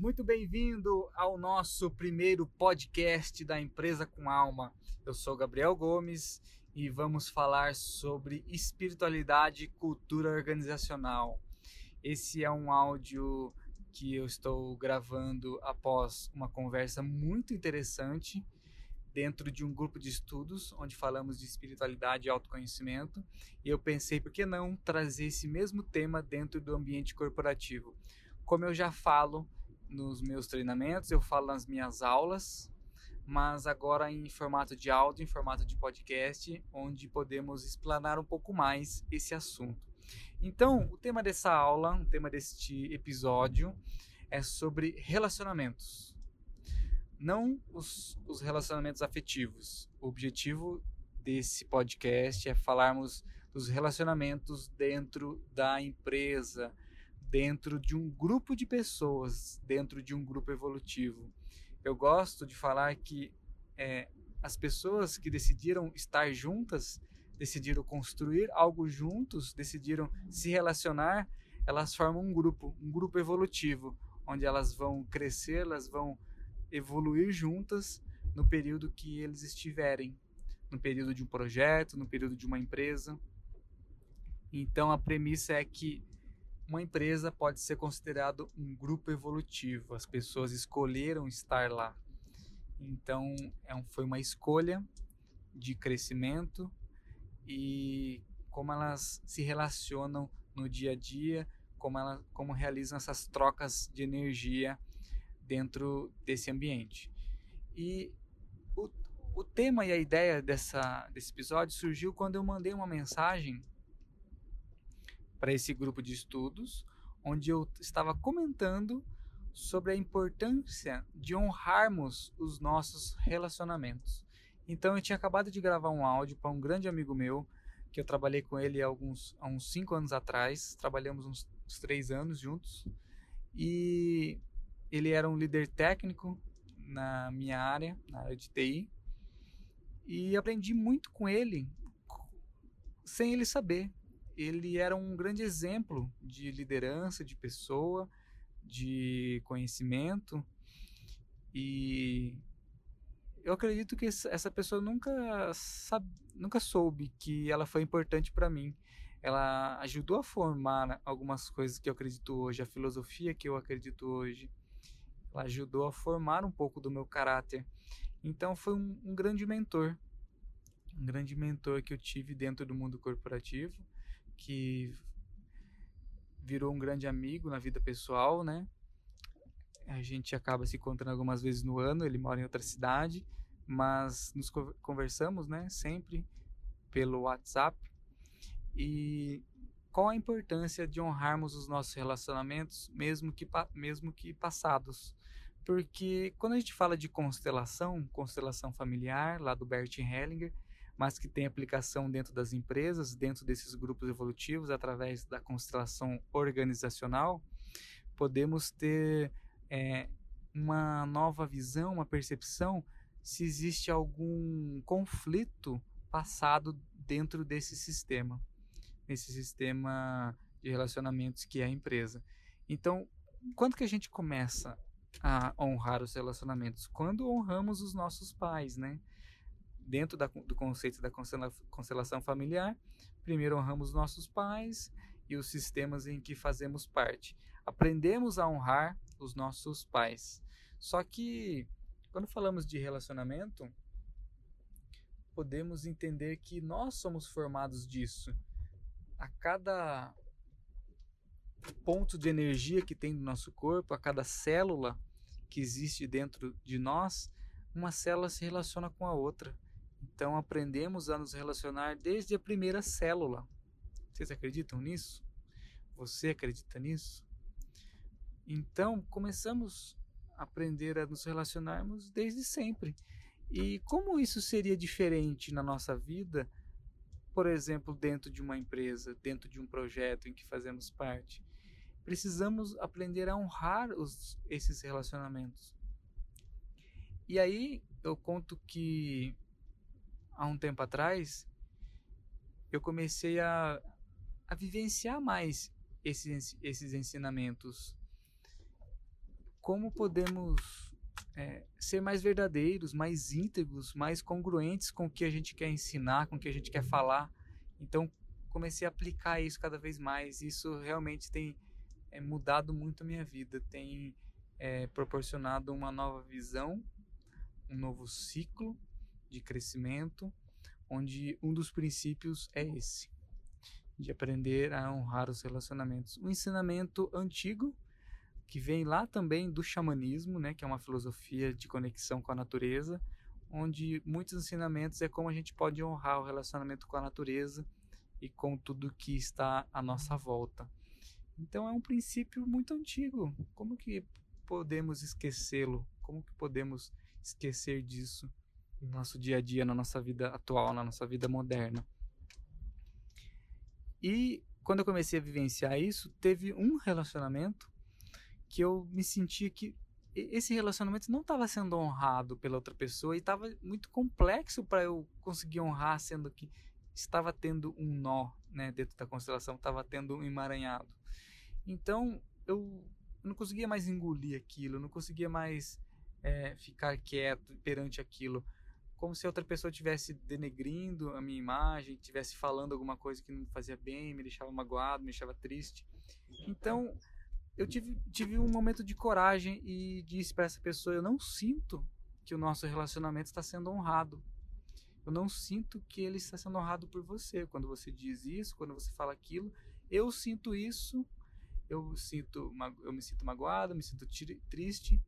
Muito bem-vindo ao nosso primeiro podcast da Empresa com Alma. Eu sou Gabriel Gomes e vamos falar sobre espiritualidade e cultura organizacional. Esse é um áudio que eu estou gravando após uma conversa muito interessante dentro de um grupo de estudos onde falamos de espiritualidade e autoconhecimento. E eu pensei, por que não trazer esse mesmo tema dentro do ambiente corporativo? Como eu já falo nos meus treinamentos, eu falo nas minhas aulas, mas agora em formato de áudio, em formato de podcast, onde podemos explanar um pouco mais esse assunto. Então, o tema dessa aula, o tema deste episódio é sobre relacionamentos. Não os, os relacionamentos afetivos. O objetivo desse podcast é falarmos dos relacionamentos dentro da empresa, dentro de um grupo de pessoas, dentro de um grupo evolutivo. Eu gosto de falar que é, as pessoas que decidiram estar juntas, decidiram construir algo juntos, decidiram se relacionar, elas formam um grupo, um grupo evolutivo, onde elas vão crescer, elas vão evoluir juntas no período que eles estiverem, no período de um projeto, no período de uma empresa. Então a premissa é que uma empresa pode ser considerado um grupo evolutivo. As pessoas escolheram estar lá. Então, é um, foi uma escolha de crescimento e como elas se relacionam no dia a dia, como, ela, como realizam essas trocas de energia dentro desse ambiente. E o, o tema e a ideia dessa, desse episódio surgiu quando eu mandei uma mensagem para esse grupo de estudos, onde eu estava comentando sobre a importância de honrarmos os nossos relacionamentos. Então eu tinha acabado de gravar um áudio para um grande amigo meu, que eu trabalhei com ele há, alguns, há uns cinco anos atrás, trabalhamos uns, uns três anos juntos, e ele era um líder técnico na minha área, na área de TI, e aprendi muito com ele sem ele saber ele era um grande exemplo de liderança, de pessoa, de conhecimento. E eu acredito que essa pessoa nunca sabe, nunca soube que ela foi importante para mim. Ela ajudou a formar algumas coisas que eu acredito hoje, a filosofia que eu acredito hoje. Ela ajudou a formar um pouco do meu caráter. Então foi um, um grande mentor, um grande mentor que eu tive dentro do mundo corporativo que virou um grande amigo na vida pessoal, né? A gente acaba se encontrando algumas vezes no ano, ele mora em outra cidade, mas nos conversamos, né, sempre pelo WhatsApp. E qual a importância de honrarmos os nossos relacionamentos, mesmo que mesmo que passados? Porque quando a gente fala de constelação, constelação familiar, lá do Bert Hellinger, mas que tem aplicação dentro das empresas, dentro desses grupos evolutivos, através da constelação organizacional, podemos ter é, uma nova visão, uma percepção se existe algum conflito passado dentro desse sistema, nesse sistema de relacionamentos que é a empresa. Então, quando que a gente começa a honrar os relacionamentos? Quando honramos os nossos pais, né? Dentro da, do conceito da constelação familiar, primeiro honramos nossos pais e os sistemas em que fazemos parte. Aprendemos a honrar os nossos pais. Só que quando falamos de relacionamento, podemos entender que nós somos formados disso. A cada ponto de energia que tem no nosso corpo, a cada célula que existe dentro de nós, uma célula se relaciona com a outra. Então aprendemos a nos relacionar desde a primeira célula. Vocês acreditam nisso? Você acredita nisso? Então começamos a aprender a nos relacionarmos desde sempre. E como isso seria diferente na nossa vida, por exemplo, dentro de uma empresa, dentro de um projeto em que fazemos parte? Precisamos aprender a honrar os, esses relacionamentos. E aí eu conto que há um tempo atrás, eu comecei a, a vivenciar mais esses, esses ensinamentos. como podemos é, ser mais verdadeiros, mais íntegros, mais congruentes com o que a gente quer ensinar, com o que a gente quer falar. Então, comecei a aplicar isso cada vez mais. Isso realmente tem é, mudado muito a minha vida, tem é, proporcionado uma nova visão, um novo ciclo de crescimento, onde um dos princípios é esse, de aprender a honrar os relacionamentos. Um ensinamento antigo que vem lá também do xamanismo, né, que é uma filosofia de conexão com a natureza, onde muitos ensinamentos é como a gente pode honrar o relacionamento com a natureza e com tudo que está à nossa volta. Então é um princípio muito antigo. Como que podemos esquecê-lo? Como que podemos esquecer disso no nosso dia a dia, na nossa vida atual, na nossa vida moderna? E quando eu comecei a vivenciar isso, teve um relacionamento que eu me sentia que esse relacionamento não estava sendo honrado pela outra pessoa e estava muito complexo para eu conseguir honrar, sendo que estava tendo um nó né, dentro da constelação, estava tendo um emaranhado. Então eu não conseguia mais engolir aquilo, não conseguia mais é, ficar quieto perante aquilo, como se outra pessoa estivesse denegrindo a minha imagem, estivesse falando alguma coisa que não me fazia bem, me deixava magoado, me deixava triste. Então eu tive, tive um momento de coragem e disse para essa pessoa: Eu não sinto que o nosso relacionamento está sendo honrado. Eu não sinto que ele está sendo honrado por você. Quando você diz isso, quando você fala aquilo, eu sinto isso. Eu sinto, eu me sinto magoado, me sinto triste.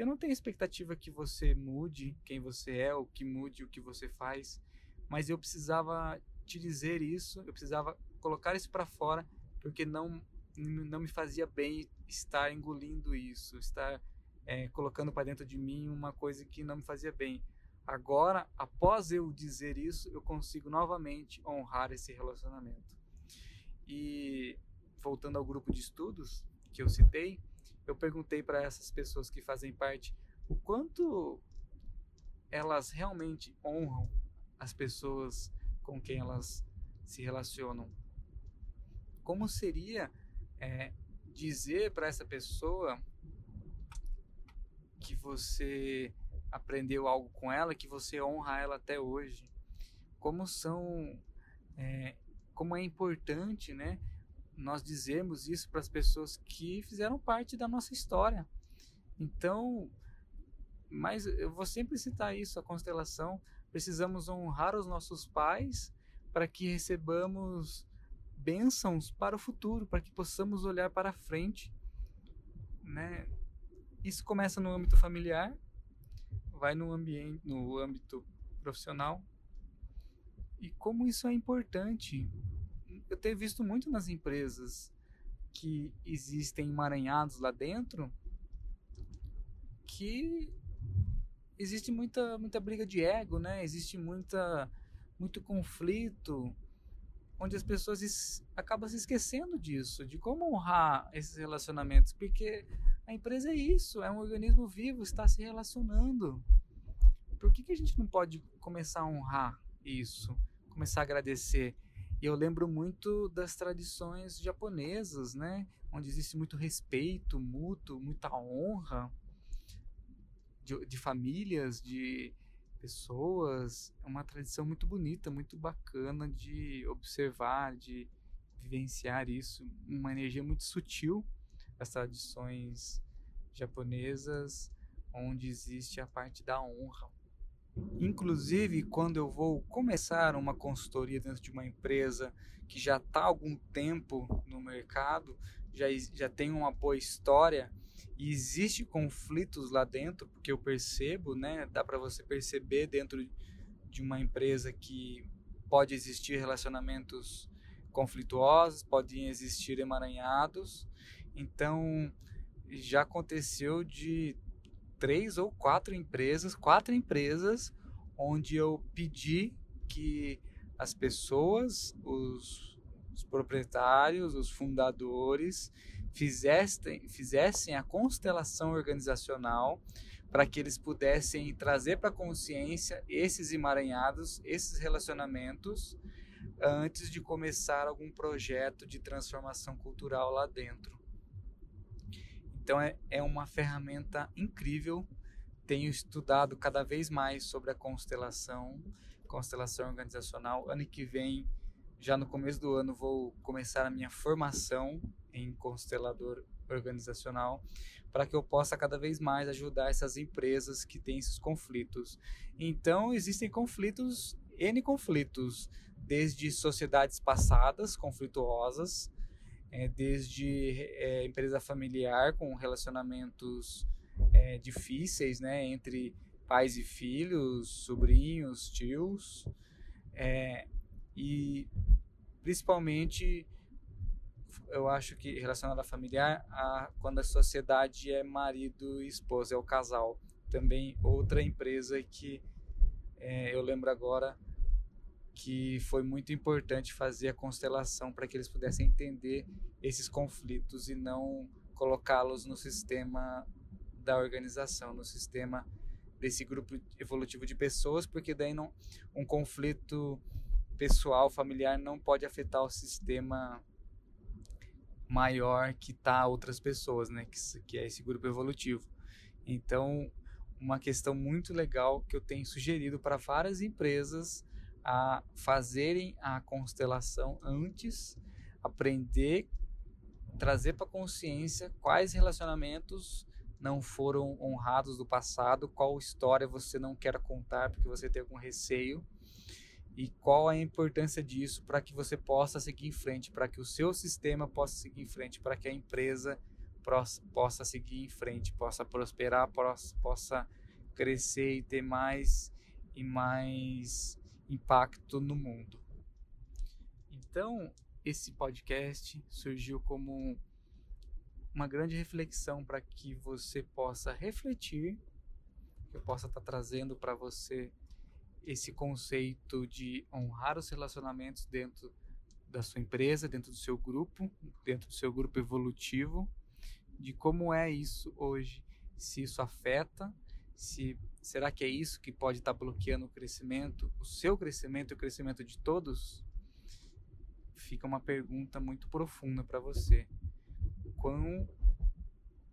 Eu não tenho expectativa que você mude quem você é ou que mude o que você faz, mas eu precisava te dizer isso, eu precisava colocar isso para fora, porque não não me fazia bem estar engolindo isso, estar é, colocando para dentro de mim uma coisa que não me fazia bem. Agora, após eu dizer isso, eu consigo novamente honrar esse relacionamento. E voltando ao grupo de estudos que eu citei, eu perguntei para essas pessoas que fazem parte o quanto elas realmente honram as pessoas com quem elas se relacionam. Como seria é, dizer para essa pessoa que você aprendeu algo com ela, que você honra ela até hoje. Como são, é, como é importante, né? Nós dizermos isso para as pessoas que fizeram parte da nossa história. Então, mas eu vou sempre citar isso, a constelação. Precisamos honrar os nossos pais para que recebamos bênçãos para o futuro, para que possamos olhar para frente. Né? Isso começa no âmbito familiar, vai no ambiente, no âmbito profissional. E como isso é importante. Eu tenho visto muito nas empresas que existem emaranhados lá dentro que existe muita muita briga de ego, né? Existe muita muito conflito onde as pessoas es, acabam se esquecendo disso, de como honrar esses relacionamentos, porque a empresa é isso, é um organismo vivo, está se relacionando. Por que, que a gente não pode começar a honrar isso, começar a agradecer? E eu lembro muito das tradições japonesas, né? Onde existe muito respeito mútuo, muita honra de, de famílias, de, pessoas, é uma tradição muito bonita, muito bacana de observar, de vivenciar isso, uma energia muito sutil das tradições japonesas, onde existe a parte da honra. Inclusive, quando eu vou começar uma consultoria dentro de uma empresa que já está há algum tempo no mercado, já, já tem uma boa história, e existe conflitos lá dentro, porque eu percebo, né? Dá para você perceber dentro de uma empresa que pode existir relacionamentos conflituosos, podem existir emaranhados. Então, já aconteceu de três ou quatro empresas, quatro empresas, onde eu pedi que as pessoas, os, os proprietários, os fundadores, fizessem, fizessem a constelação organizacional para que eles pudessem trazer para a consciência esses emaranhados, esses relacionamentos, antes de começar algum projeto de transformação cultural lá dentro. Então é, é uma ferramenta incrível. Tenho estudado cada vez mais sobre a constelação, constelação organizacional. Ano que vem, já no começo do ano, vou começar a minha formação em constelador organizacional para que eu possa cada vez mais ajudar essas empresas que têm esses conflitos. Então, existem conflitos, N conflitos, desde sociedades passadas conflituosas, é, desde é, empresa familiar com relacionamentos é, difíceis, né, entre pais e filhos, sobrinhos, tios, é, e principalmente eu acho que relacionado à familiar, a, quando a sociedade é marido e esposa, é o casal. Também outra empresa que é, eu lembro agora que foi muito importante fazer a constelação para que eles pudessem entender esses conflitos e não colocá-los no sistema da organização, no sistema desse grupo evolutivo de pessoas, porque daí não, um conflito pessoal, familiar não pode afetar o sistema maior que tá outras pessoas, né, que, que é esse grupo evolutivo. Então, uma questão muito legal que eu tenho sugerido para várias empresas a fazerem a constelação antes, aprender, trazer para consciência quais relacionamentos não foram honrados do passado, qual história você não quer contar porque você tem algum receio e qual a importância disso para que você possa seguir em frente, para que o seu sistema possa seguir em frente, para que a empresa possa seguir em frente, possa prosperar, possa crescer e ter mais e mais impacto no mundo. Então, esse podcast surgiu como uma grande reflexão para que você possa refletir, que eu possa estar tá trazendo para você esse conceito de honrar os relacionamentos dentro da sua empresa, dentro do seu grupo, dentro do seu grupo evolutivo, de como é isso hoje, se isso afeta, se será que é isso que pode estar bloqueando o crescimento, o seu crescimento e o crescimento de todos? Fica uma pergunta muito profunda para você. Quão,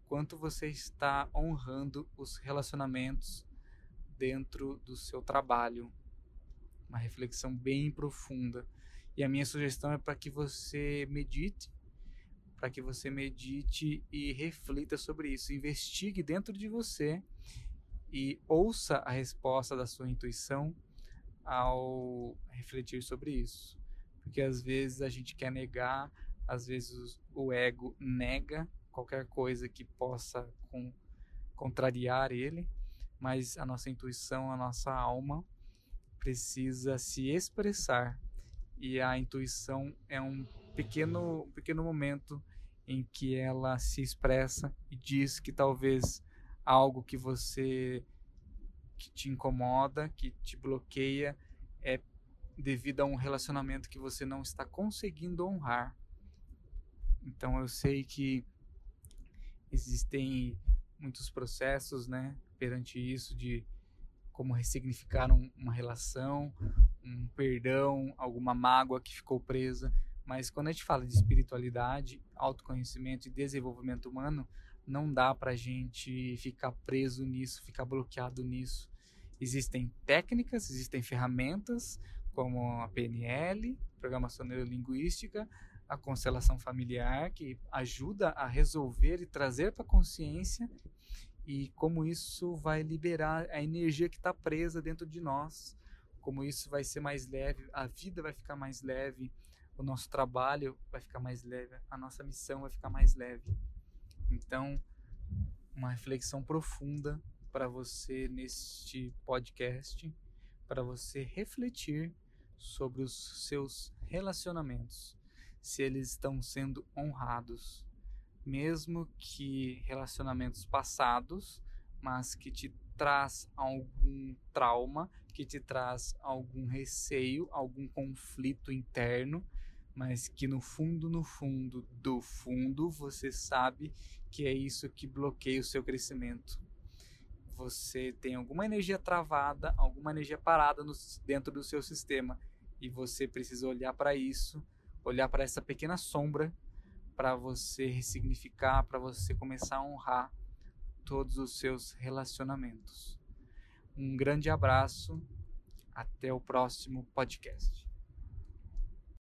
quanto você está honrando os relacionamentos dentro do seu trabalho? Uma reflexão bem profunda. E a minha sugestão é para que você medite, para que você medite e reflita sobre isso, investigue dentro de você e ouça a resposta da sua intuição ao refletir sobre isso. Porque às vezes a gente quer negar, às vezes o ego nega qualquer coisa que possa com, contrariar ele, mas a nossa intuição, a nossa alma precisa se expressar e a intuição é um pequeno, um pequeno momento em que ela se expressa e diz que talvez algo que você que te incomoda, que te bloqueia, é devido a um relacionamento que você não está conseguindo honrar. Então eu sei que existem muitos processos, né, perante isso de como ressignificar um, uma relação, um perdão, alguma mágoa que ficou presa. Mas quando a gente fala de espiritualidade, autoconhecimento e desenvolvimento humano, não dá para gente ficar preso nisso, ficar bloqueado nisso. Existem técnicas, existem ferramentas como a PNL, Programação Neurolinguística, a constelação familiar, que ajuda a resolver e trazer para a consciência e como isso vai liberar a energia que está presa dentro de nós, como isso vai ser mais leve, a vida vai ficar mais leve, o nosso trabalho vai ficar mais leve, a nossa missão vai ficar mais leve. Então, uma reflexão profunda para você neste podcast, para você refletir sobre os seus relacionamentos, se eles estão sendo honrados, mesmo que relacionamentos passados, mas que te traz algum trauma, que te traz algum receio, algum conflito interno, mas que no fundo, no fundo, do fundo, você sabe que é isso que bloqueia o seu crescimento. Você tem alguma energia travada, alguma energia parada no, dentro do seu sistema e você precisa olhar para isso, olhar para essa pequena sombra para você ressignificar, para você começar a honrar todos os seus relacionamentos. Um grande abraço, até o próximo podcast.